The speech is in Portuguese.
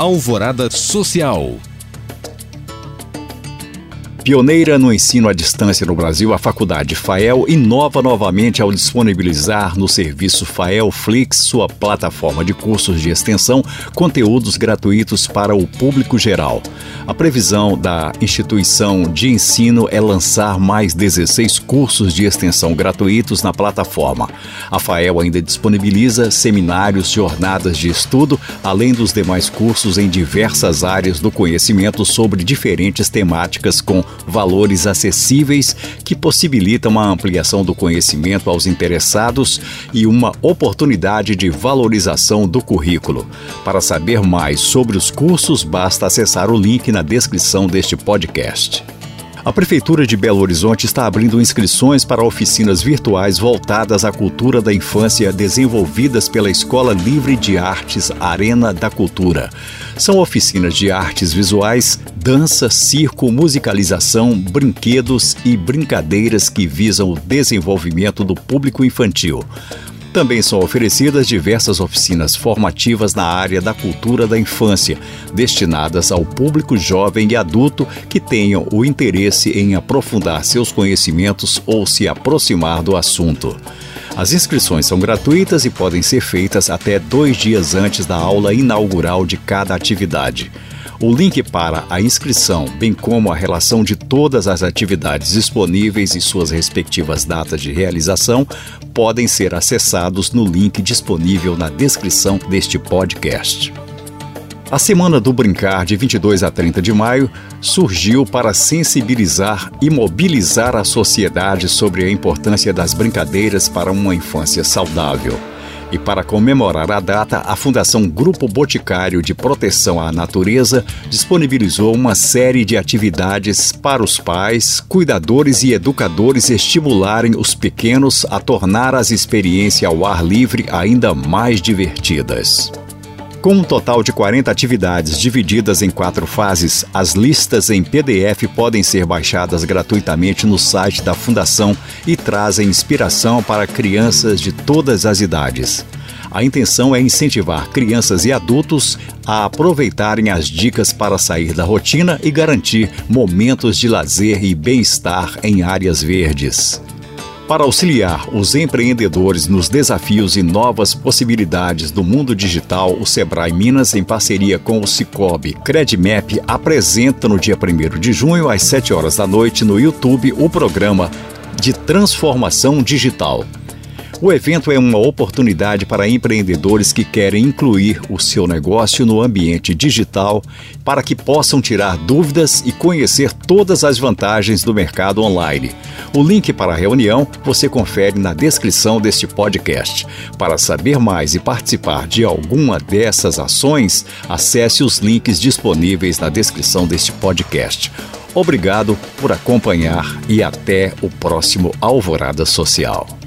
Alvorada Social. Pioneira no ensino à distância no Brasil, a Faculdade FAEL inova novamente ao disponibilizar no serviço FAEL Flix, sua plataforma de cursos de extensão, conteúdos gratuitos para o público geral. A previsão da instituição de ensino é lançar mais 16 cursos de extensão gratuitos na plataforma. A FAEL ainda disponibiliza seminários, jornadas de estudo, além dos demais cursos em diversas áreas do conhecimento sobre diferentes temáticas com valores acessíveis que possibilitam a ampliação do conhecimento aos interessados e uma oportunidade de valorização do currículo. Para saber mais sobre os cursos, basta acessar o link na descrição deste podcast. A Prefeitura de Belo Horizonte está abrindo inscrições para oficinas virtuais voltadas à cultura da infância desenvolvidas pela Escola Livre de Artes Arena da Cultura. São oficinas de artes visuais, dança, circo, musicalização, brinquedos e brincadeiras que visam o desenvolvimento do público infantil. Também são oferecidas diversas oficinas formativas na área da cultura da infância, destinadas ao público jovem e adulto que tenham o interesse em aprofundar seus conhecimentos ou se aproximar do assunto. As inscrições são gratuitas e podem ser feitas até dois dias antes da aula inaugural de cada atividade. O link para a inscrição, bem como a relação de todas as atividades disponíveis e suas respectivas datas de realização, podem ser acessados no link disponível na descrição deste podcast. A Semana do Brincar, de 22 a 30 de maio, surgiu para sensibilizar e mobilizar a sociedade sobre a importância das brincadeiras para uma infância saudável. E para comemorar a data, a Fundação Grupo Boticário de Proteção à Natureza disponibilizou uma série de atividades para os pais, cuidadores e educadores estimularem os pequenos a tornar as experiências ao ar livre ainda mais divertidas. Com um total de 40 atividades divididas em quatro fases, as listas em PDF podem ser baixadas gratuitamente no site da Fundação e trazem inspiração para crianças de todas as idades. A intenção é incentivar crianças e adultos a aproveitarem as dicas para sair da rotina e garantir momentos de lazer e bem-estar em áreas verdes. Para auxiliar os empreendedores nos desafios e novas possibilidades do mundo digital, o Sebrae Minas, em parceria com o Cicobi Credmap, apresenta no dia 1 de junho, às 7 horas da noite, no YouTube, o programa de transformação digital. O evento é uma oportunidade para empreendedores que querem incluir o seu negócio no ambiente digital para que possam tirar dúvidas e conhecer todas as vantagens do mercado online. O link para a reunião você confere na descrição deste podcast. Para saber mais e participar de alguma dessas ações, acesse os links disponíveis na descrição deste podcast. Obrigado por acompanhar e até o próximo Alvorada Social.